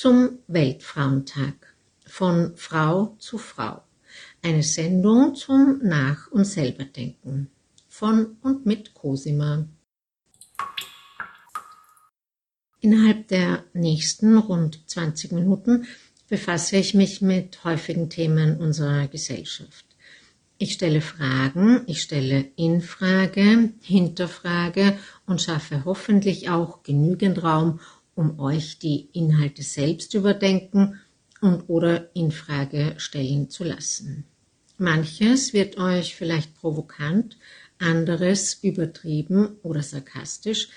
zum Weltfrauentag von Frau zu Frau. Eine Sendung zum Nach- und Selberdenken von und mit Cosima. Innerhalb der nächsten rund 20 Minuten befasse ich mich mit häufigen Themen unserer Gesellschaft. Ich stelle Fragen, ich stelle Infrage, Hinterfrage und schaffe hoffentlich auch genügend Raum, um euch die Inhalte selbst überdenken und oder Infrage stellen zu lassen. Manches wird euch vielleicht provokant, anderes übertrieben oder sarkastisch,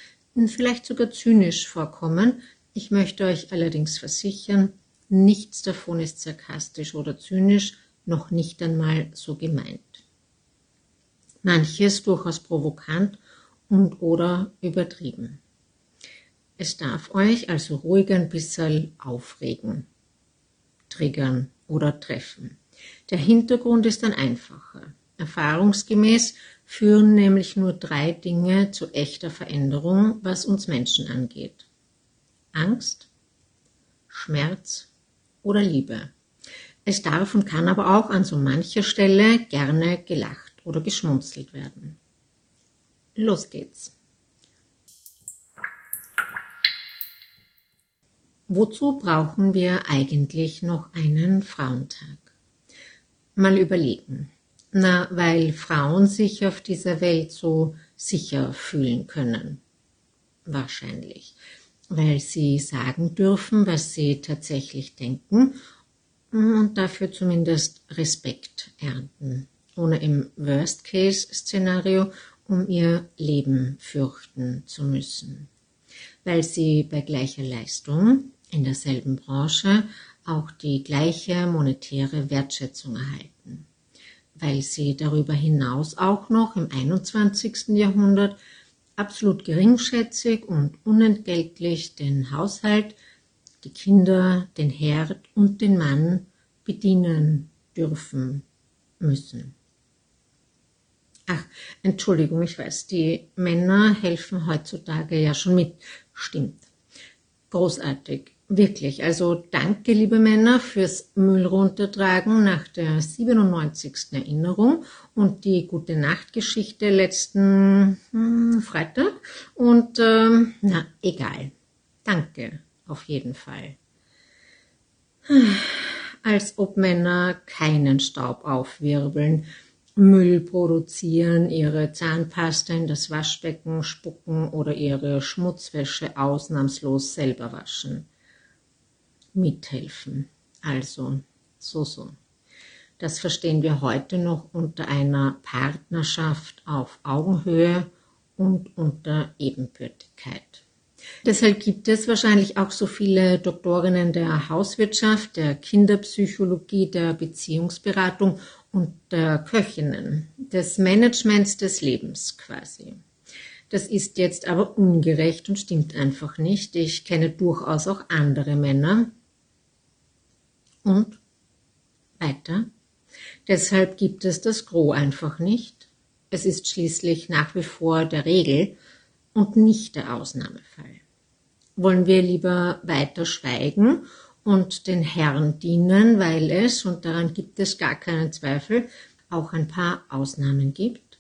vielleicht sogar zynisch vorkommen. Ich möchte euch allerdings versichern, Nichts davon ist sarkastisch oder zynisch, noch nicht einmal so gemeint. Manches durchaus provokant und oder übertrieben. Es darf euch also ruhig ein bisschen aufregen, triggern oder treffen. Der Hintergrund ist ein einfacher. Erfahrungsgemäß führen nämlich nur drei Dinge zu echter Veränderung, was uns Menschen angeht. Angst, Schmerz oder Liebe. Es darf und kann aber auch an so mancher Stelle gerne gelacht oder geschmunzelt werden. Los geht's. Wozu brauchen wir eigentlich noch einen Frauentag? Mal überlegen. Na, weil Frauen sich auf dieser Welt so sicher fühlen können. Wahrscheinlich weil sie sagen dürfen, was sie tatsächlich denken und dafür zumindest Respekt ernten, ohne im Worst-Case-Szenario um ihr Leben fürchten zu müssen, weil sie bei gleicher Leistung in derselben Branche auch die gleiche monetäre Wertschätzung erhalten, weil sie darüber hinaus auch noch im 21. Jahrhundert absolut geringschätzig und unentgeltlich den Haushalt, die Kinder, den Herd und den Mann bedienen dürfen müssen. Ach, Entschuldigung, ich weiß, die Männer helfen heutzutage ja schon mit. Stimmt. Großartig. Wirklich, also danke, liebe Männer, fürs Müll runtertragen nach der 97. Erinnerung und die gute Nachtgeschichte letzten hm, Freitag. Und ähm, na, egal. Danke, auf jeden Fall. Als ob Männer keinen Staub aufwirbeln, Müll produzieren, ihre Zahnpasta in das Waschbecken spucken oder ihre Schmutzwäsche ausnahmslos selber waschen mithelfen. Also, so, so. Das verstehen wir heute noch unter einer Partnerschaft auf Augenhöhe und unter Ebenbürtigkeit. Deshalb gibt es wahrscheinlich auch so viele Doktorinnen der Hauswirtschaft, der Kinderpsychologie, der Beziehungsberatung und der Köchinnen, des Managements des Lebens quasi. Das ist jetzt aber ungerecht und stimmt einfach nicht. Ich kenne durchaus auch andere Männer, und weiter. Deshalb gibt es das Gros einfach nicht. Es ist schließlich nach wie vor der Regel und nicht der Ausnahmefall. Wollen wir lieber weiter schweigen und den Herrn dienen, weil es, und daran gibt es gar keinen Zweifel, auch ein paar Ausnahmen gibt?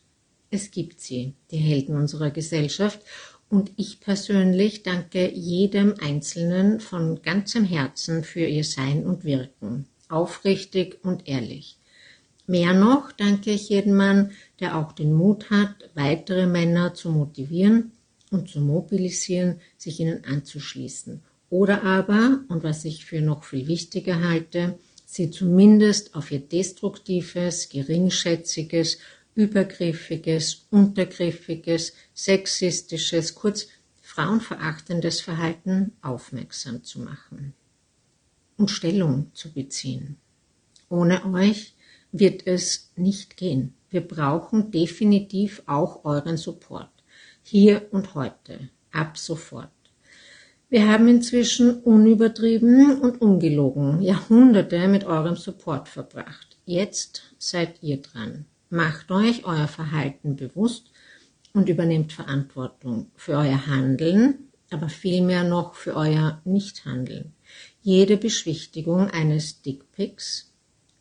Es gibt sie, die Helden unserer Gesellschaft, und ich persönlich danke jedem Einzelnen von ganzem Herzen für ihr Sein und Wirken, aufrichtig und ehrlich. Mehr noch danke ich jedem Mann, der auch den Mut hat, weitere Männer zu motivieren und zu mobilisieren, sich ihnen anzuschließen. Oder aber, und was ich für noch viel wichtiger halte, sie zumindest auf ihr destruktives, geringschätziges übergriffiges, untergriffiges, sexistisches, kurz frauenverachtendes Verhalten aufmerksam zu machen und Stellung zu beziehen. Ohne euch wird es nicht gehen. Wir brauchen definitiv auch euren Support. Hier und heute. Ab sofort. Wir haben inzwischen unübertrieben und ungelogen Jahrhunderte mit eurem Support verbracht. Jetzt seid ihr dran. Macht euch euer Verhalten bewusst und übernehmt Verantwortung für euer Handeln, aber vielmehr noch für euer Nichthandeln. jede Beschwichtigung eines Dickpics,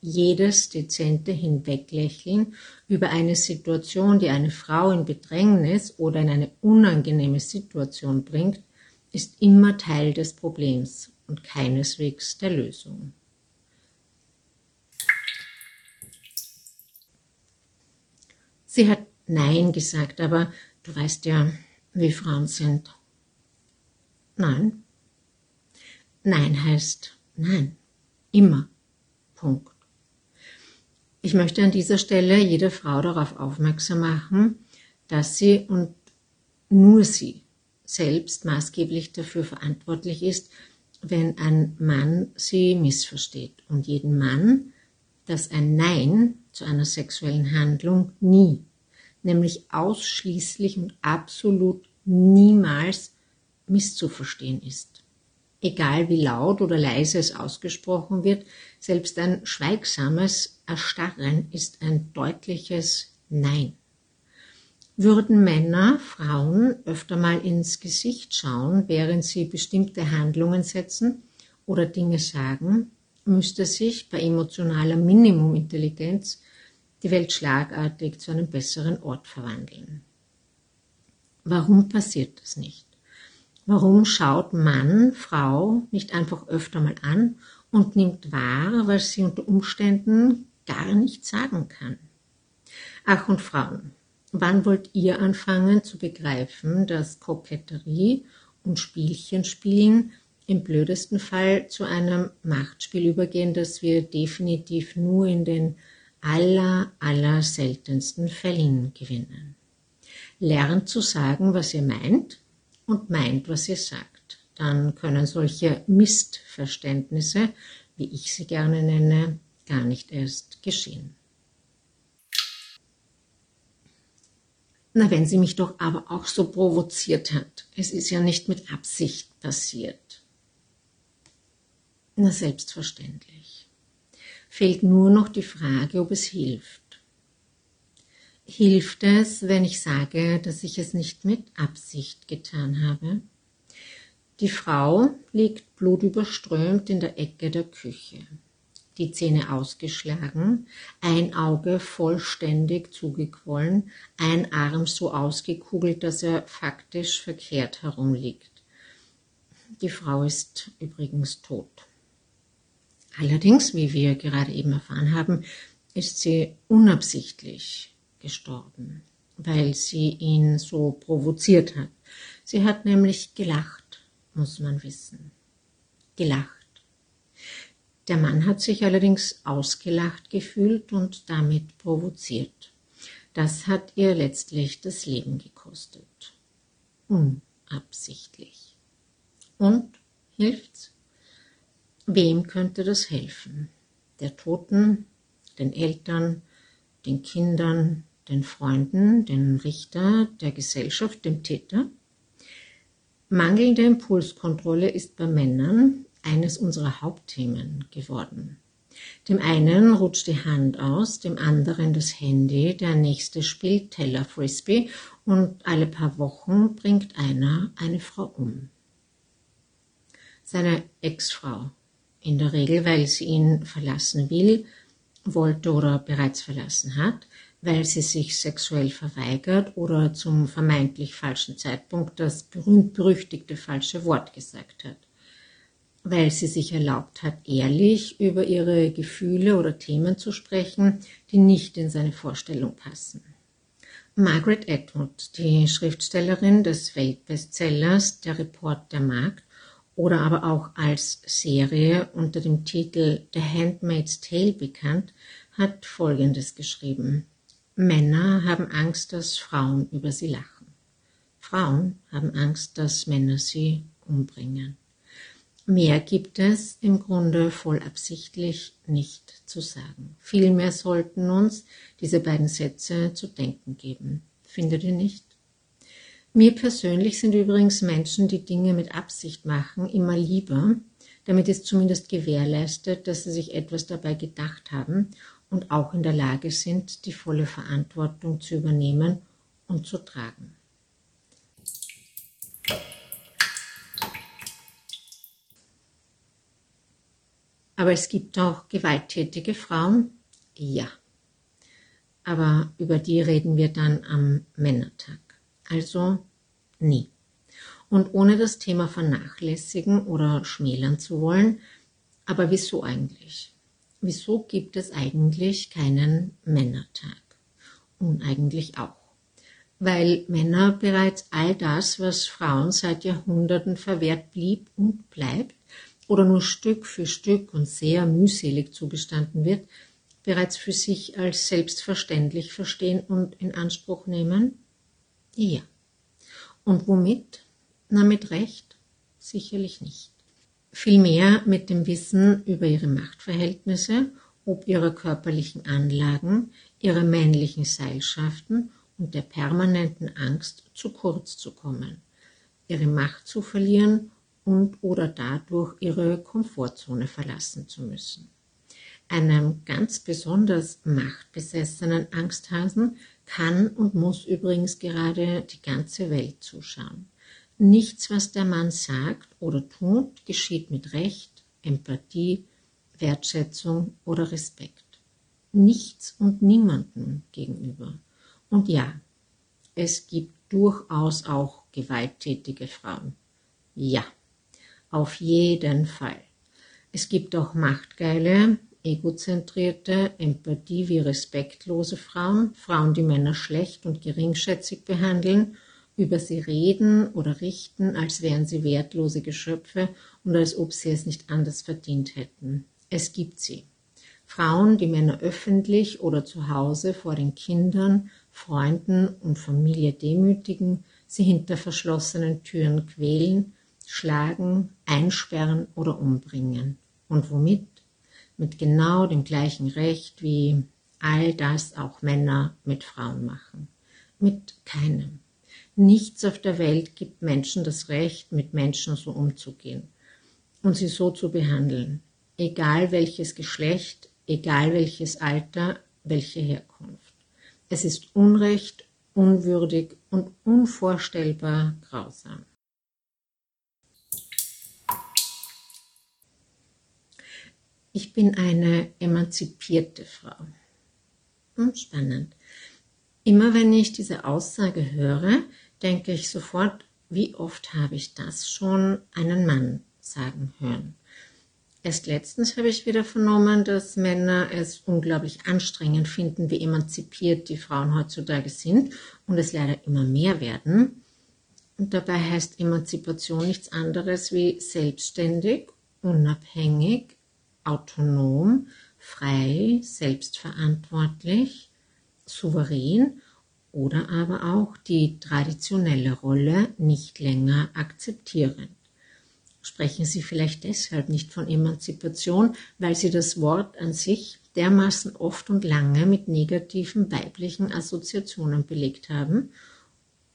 jedes dezente Hinweglächeln über eine Situation, die eine Frau in Bedrängnis oder in eine unangenehme Situation bringt, ist immer Teil des Problems und keineswegs der Lösung. Sie hat Nein gesagt, aber du weißt ja, wie Frauen sind. Nein. Nein heißt Nein. Immer. Punkt. Ich möchte an dieser Stelle jede Frau darauf aufmerksam machen, dass sie und nur sie selbst maßgeblich dafür verantwortlich ist, wenn ein Mann sie missversteht und jeden Mann, dass ein Nein zu einer sexuellen Handlung nie, nämlich ausschließlich und absolut niemals misszuverstehen ist. Egal wie laut oder leise es ausgesprochen wird, selbst ein schweigsames Erstarren ist ein deutliches Nein. Würden Männer Frauen öfter mal ins Gesicht schauen, während sie bestimmte Handlungen setzen oder Dinge sagen, müsste sich bei emotionaler Minimumintelligenz die Welt schlagartig zu einem besseren Ort verwandeln. Warum passiert das nicht? Warum schaut Mann Frau nicht einfach öfter mal an und nimmt wahr, was sie unter Umständen gar nicht sagen kann? Ach und Frauen, wann wollt ihr anfangen zu begreifen, dass Koketterie und Spielchenspielen im blödesten Fall zu einem Machtspiel übergehen, das wir definitiv nur in den aller, aller seltensten Fällen gewinnen. Lernt zu sagen, was ihr meint und meint, was ihr sagt. Dann können solche Mistverständnisse, wie ich sie gerne nenne, gar nicht erst geschehen. Na, wenn sie mich doch aber auch so provoziert hat. Es ist ja nicht mit Absicht passiert. Na, selbstverständlich. Fehlt nur noch die Frage, ob es hilft. Hilft es, wenn ich sage, dass ich es nicht mit Absicht getan habe? Die Frau liegt blutüberströmt in der Ecke der Küche die Zähne ausgeschlagen, ein Auge vollständig zugequollen, ein Arm so ausgekugelt, dass er faktisch verkehrt herumliegt. Die Frau ist übrigens tot. Allerdings, wie wir gerade eben erfahren haben, ist sie unabsichtlich gestorben, weil sie ihn so provoziert hat. Sie hat nämlich gelacht, muss man wissen. Gelacht. Der Mann hat sich allerdings ausgelacht gefühlt und damit provoziert. Das hat ihr letztlich das Leben gekostet. Unabsichtlich. Und hilft's? Wem könnte das helfen? Der Toten, den Eltern, den Kindern, den Freunden, den Richter, der Gesellschaft, dem Täter? Mangelnde Impulskontrolle ist bei Männern eines unserer Hauptthemen geworden. Dem einen rutscht die Hand aus, dem anderen das Handy, der nächste spielt Teller Frisbee und alle paar Wochen bringt einer eine Frau um. Seine Ex-Frau, in der Regel, weil sie ihn verlassen will, wollte oder bereits verlassen hat, weil sie sich sexuell verweigert oder zum vermeintlich falschen Zeitpunkt das berühmt-berüchtigte falsche Wort gesagt hat weil sie sich erlaubt hat, ehrlich über ihre Gefühle oder Themen zu sprechen, die nicht in seine Vorstellung passen. Margaret Atwood, die Schriftstellerin des Weltbestsellers Der Report der Magd oder aber auch als Serie unter dem Titel The Handmaid's Tale bekannt, hat Folgendes geschrieben. Männer haben Angst, dass Frauen über sie lachen. Frauen haben Angst, dass Männer sie umbringen. Mehr gibt es im Grunde vollabsichtlich nicht zu sagen. Vielmehr sollten uns diese beiden Sätze zu denken geben. Findet ihr nicht? Mir persönlich sind übrigens Menschen, die Dinge mit Absicht machen, immer lieber. Damit ist zumindest gewährleistet, dass sie sich etwas dabei gedacht haben und auch in der Lage sind, die volle Verantwortung zu übernehmen und zu tragen. Aber es gibt auch gewalttätige Frauen. Ja. Aber über die reden wir dann am Männertag. Also nie. Und ohne das Thema vernachlässigen oder schmälern zu wollen, aber wieso eigentlich? Wieso gibt es eigentlich keinen Männertag? Und eigentlich auch. Weil Männer bereits all das, was Frauen seit Jahrhunderten verwehrt blieb und bleibt, oder nur Stück für Stück und sehr mühselig zugestanden wird, bereits für sich als selbstverständlich verstehen und in Anspruch nehmen? Ja. Und womit? Na, mit Recht? Sicherlich nicht. Vielmehr mit dem Wissen über ihre Machtverhältnisse, ob ihrer körperlichen Anlagen, ihrer männlichen Seilschaften und der permanenten Angst, zu kurz zu kommen, ihre Macht zu verlieren und oder dadurch ihre Komfortzone verlassen zu müssen. Einem ganz besonders machtbesessenen Angsthasen kann und muss übrigens gerade die ganze Welt zuschauen. Nichts, was der Mann sagt oder tut, geschieht mit Recht, Empathie, Wertschätzung oder Respekt. Nichts und niemandem gegenüber. Und ja, es gibt durchaus auch gewalttätige Frauen. Ja, auf jeden Fall. Es gibt auch machtgeile, egozentrierte, empathie wie respektlose Frauen, Frauen, die Männer schlecht und geringschätzig behandeln, über sie reden oder richten, als wären sie wertlose Geschöpfe und als ob sie es nicht anders verdient hätten. Es gibt sie. Frauen, die Männer öffentlich oder zu Hause vor den Kindern, Freunden und Familie demütigen, sie hinter verschlossenen Türen quälen, schlagen, einsperren oder umbringen. Und womit? mit genau dem gleichen Recht, wie all das auch Männer mit Frauen machen. Mit keinem. Nichts auf der Welt gibt Menschen das Recht, mit Menschen so umzugehen und sie so zu behandeln, egal welches Geschlecht, egal welches Alter, welche Herkunft. Es ist Unrecht, unwürdig und unvorstellbar grausam. Ich bin eine emanzipierte Frau. Hm, spannend. Immer wenn ich diese Aussage höre, denke ich sofort, wie oft habe ich das schon einen Mann sagen hören. Erst letztens habe ich wieder vernommen, dass Männer es unglaublich anstrengend finden, wie emanzipiert die Frauen heutzutage sind und es leider immer mehr werden. Und dabei heißt Emanzipation nichts anderes wie selbstständig, unabhängig, autonom, frei, selbstverantwortlich, souverän oder aber auch die traditionelle Rolle nicht länger akzeptierend. Sprechen Sie vielleicht deshalb nicht von Emanzipation, weil Sie das Wort an sich dermaßen oft und lange mit negativen weiblichen Assoziationen belegt haben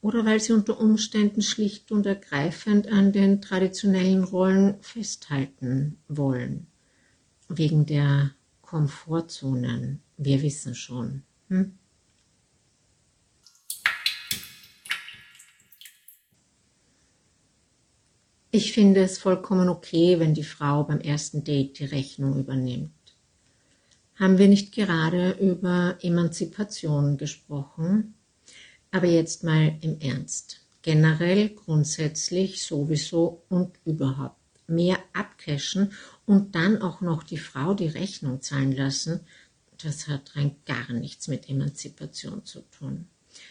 oder weil Sie unter Umständen schlicht und ergreifend an den traditionellen Rollen festhalten wollen wegen der Komfortzonen. Wir wissen schon. Hm? Ich finde es vollkommen okay, wenn die Frau beim ersten Date die Rechnung übernimmt. Haben wir nicht gerade über Emanzipation gesprochen? Aber jetzt mal im Ernst. Generell, grundsätzlich, sowieso und überhaupt mehr abcashen und dann auch noch die Frau die Rechnung zahlen lassen, das hat rein gar nichts mit Emanzipation zu tun.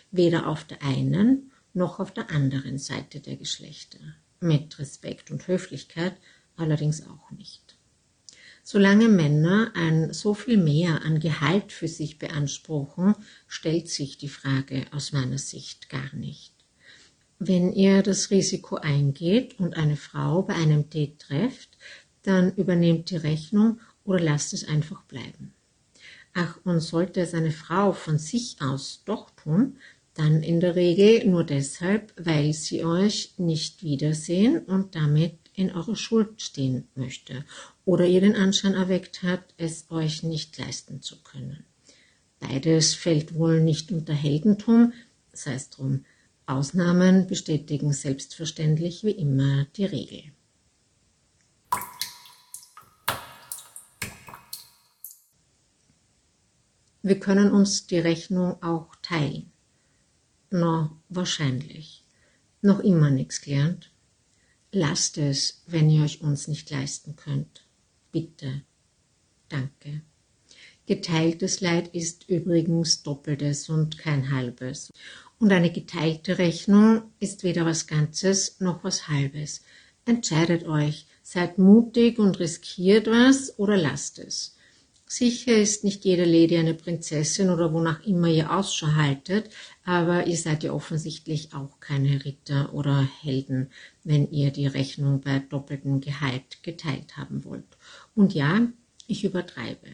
Weder auf der einen noch auf der anderen Seite der Geschlechter. Mit Respekt und Höflichkeit allerdings auch nicht. Solange Männer ein so viel mehr an Gehalt für sich beanspruchen, stellt sich die Frage aus meiner Sicht gar nicht. Wenn ihr das Risiko eingeht und eine Frau bei einem Date trefft, dann übernehmt die Rechnung oder lasst es einfach bleiben. Ach, und sollte es eine Frau von sich aus doch tun, dann in der Regel nur deshalb, weil sie euch nicht wiedersehen und damit in eurer Schuld stehen möchte oder ihr den Anschein erweckt hat, es euch nicht leisten zu können. Beides fällt wohl nicht unter Heldentum, sei es drum. Ausnahmen bestätigen selbstverständlich wie immer die Regel. Wir können uns die Rechnung auch teilen. Na, wahrscheinlich. Noch immer nichts gelernt. Lasst es, wenn ihr euch uns nicht leisten könnt. Bitte. Danke. Geteiltes Leid ist übrigens doppeltes und kein halbes. Und eine geteilte Rechnung ist weder was Ganzes noch was Halbes. Entscheidet euch, seid mutig und riskiert was oder lasst es. Sicher ist nicht jede Lady eine Prinzessin oder wonach immer ihr Ausschau haltet, aber ihr seid ja offensichtlich auch keine Ritter oder Helden, wenn ihr die Rechnung bei doppeltem Gehalt geteilt haben wollt. Und ja, ich übertreibe.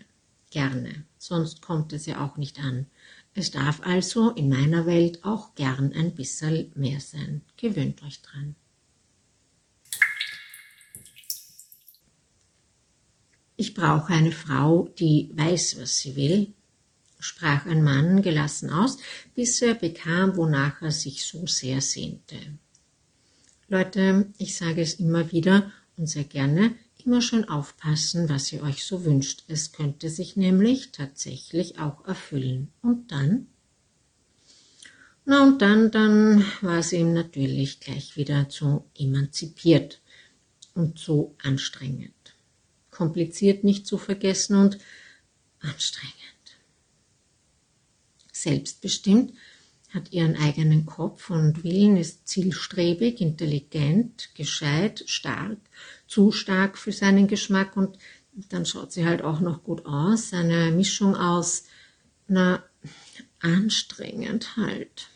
Gerne, sonst kommt es ja auch nicht an. Es darf also in meiner Welt auch gern ein bisschen mehr sein. Gewöhnt euch dran. Ich brauche eine Frau, die weiß, was sie will, sprach ein Mann gelassen aus, bis er bekam, wonach er sich so sehr sehnte. Leute, ich sage es immer wieder und sehr gerne, immer schön aufpassen, was ihr euch so wünscht. Es könnte sich nämlich tatsächlich auch erfüllen. Und dann? Na und dann, dann war sie ihm natürlich gleich wieder zu emanzipiert und zu anstrengend kompliziert nicht zu vergessen und anstrengend. Selbstbestimmt, hat ihren eigenen Kopf und Willen, ist zielstrebig, intelligent, gescheit, stark, zu stark für seinen Geschmack und dann schaut sie halt auch noch gut aus. Eine Mischung aus, na, anstrengend halt.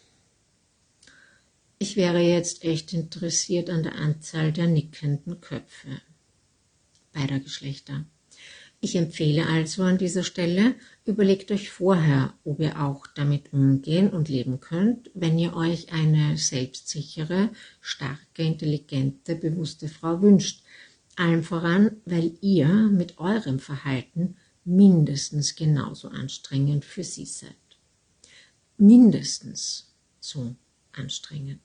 Ich wäre jetzt echt interessiert an der Anzahl der nickenden Köpfe beider Geschlechter. Ich empfehle also an dieser Stelle, überlegt euch vorher, ob ihr auch damit umgehen und leben könnt, wenn ihr euch eine selbstsichere, starke, intelligente, bewusste Frau wünscht. Allem voran, weil ihr mit eurem Verhalten mindestens genauso anstrengend für sie seid. Mindestens so anstrengend.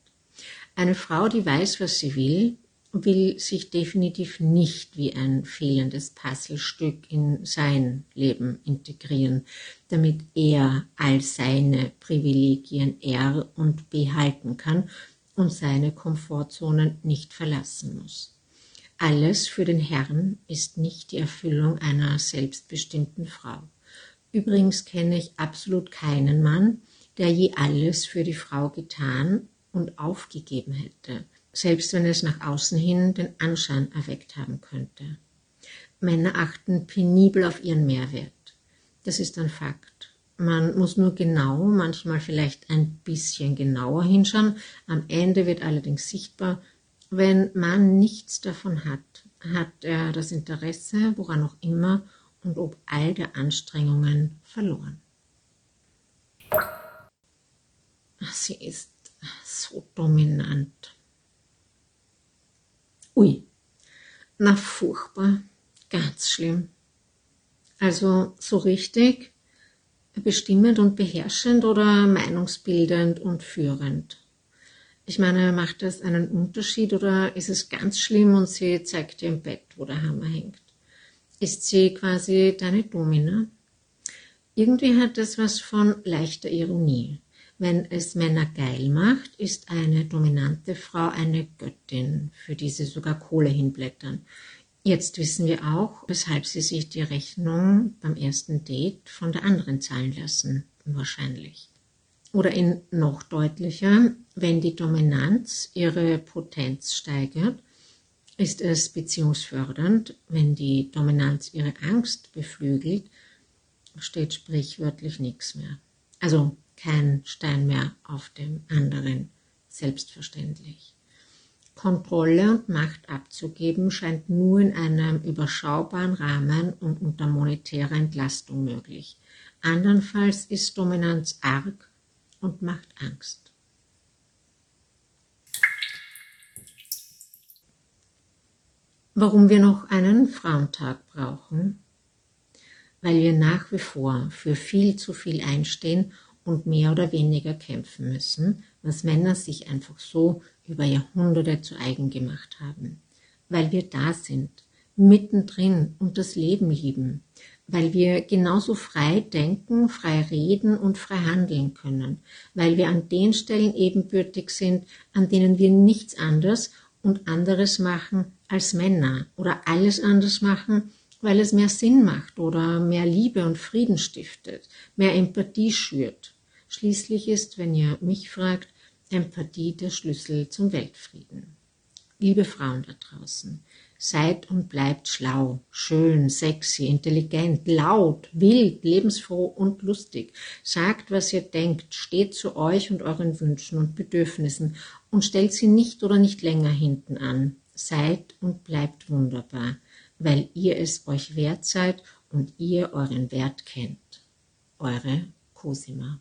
Eine Frau, die weiß, was sie will, will sich definitiv nicht wie ein fehlendes Puzzlestück in sein Leben integrieren, damit er all seine Privilegien er und behalten kann und seine Komfortzonen nicht verlassen muss. Alles für den Herrn ist nicht die Erfüllung einer selbstbestimmten Frau. Übrigens kenne ich absolut keinen Mann, der je alles für die Frau getan und aufgegeben hätte selbst wenn es nach außen hin den Anschein erweckt haben könnte. Männer achten penibel auf ihren Mehrwert. Das ist ein Fakt. Man muss nur genau, manchmal vielleicht ein bisschen genauer hinschauen. Am Ende wird allerdings sichtbar, wenn man nichts davon hat, hat er das Interesse, woran auch immer, und ob all der Anstrengungen verloren. Sie ist so dominant. Ui, na furchtbar, ganz schlimm. Also so richtig bestimmend und beherrschend oder meinungsbildend und führend. Ich meine, macht das einen Unterschied oder ist es ganz schlimm und sie zeigt dir im Bett, wo der Hammer hängt? Ist sie quasi deine Domina? Irgendwie hat es was von leichter Ironie. Wenn es Männer geil macht, ist eine dominante Frau eine Göttin, für die sie sogar Kohle hinblättern. Jetzt wissen wir auch, weshalb sie sich die Rechnung beim ersten Date von der anderen zahlen lassen. Wahrscheinlich. Oder in noch deutlicher, wenn die Dominanz ihre Potenz steigert, ist es beziehungsfördernd, wenn die Dominanz ihre Angst beflügelt, steht sprichwörtlich nichts mehr. Also kein Stein mehr auf dem anderen, selbstverständlich. Kontrolle und Macht abzugeben scheint nur in einem überschaubaren Rahmen und unter monetärer Entlastung möglich. Andernfalls ist Dominanz arg und macht Angst. Warum wir noch einen Frauentag brauchen? Weil wir nach wie vor für viel zu viel einstehen und mehr oder weniger kämpfen müssen, was Männer sich einfach so über Jahrhunderte zu eigen gemacht haben. Weil wir da sind, mittendrin und das Leben lieben, weil wir genauso frei denken, frei reden und frei handeln können, weil wir an den Stellen ebenbürtig sind, an denen wir nichts anderes und anderes machen als Männer oder alles anders machen, weil es mehr Sinn macht oder mehr Liebe und Frieden stiftet, mehr Empathie schürt. Schließlich ist, wenn ihr mich fragt, Empathie der Schlüssel zum Weltfrieden. Liebe Frauen da draußen, seid und bleibt schlau, schön, sexy, intelligent, laut, wild, lebensfroh und lustig. Sagt, was ihr denkt, steht zu euch und euren Wünschen und Bedürfnissen und stellt sie nicht oder nicht länger hinten an. Seid und bleibt wunderbar, weil ihr es euch wert seid und ihr euren Wert kennt. Eure Cosima.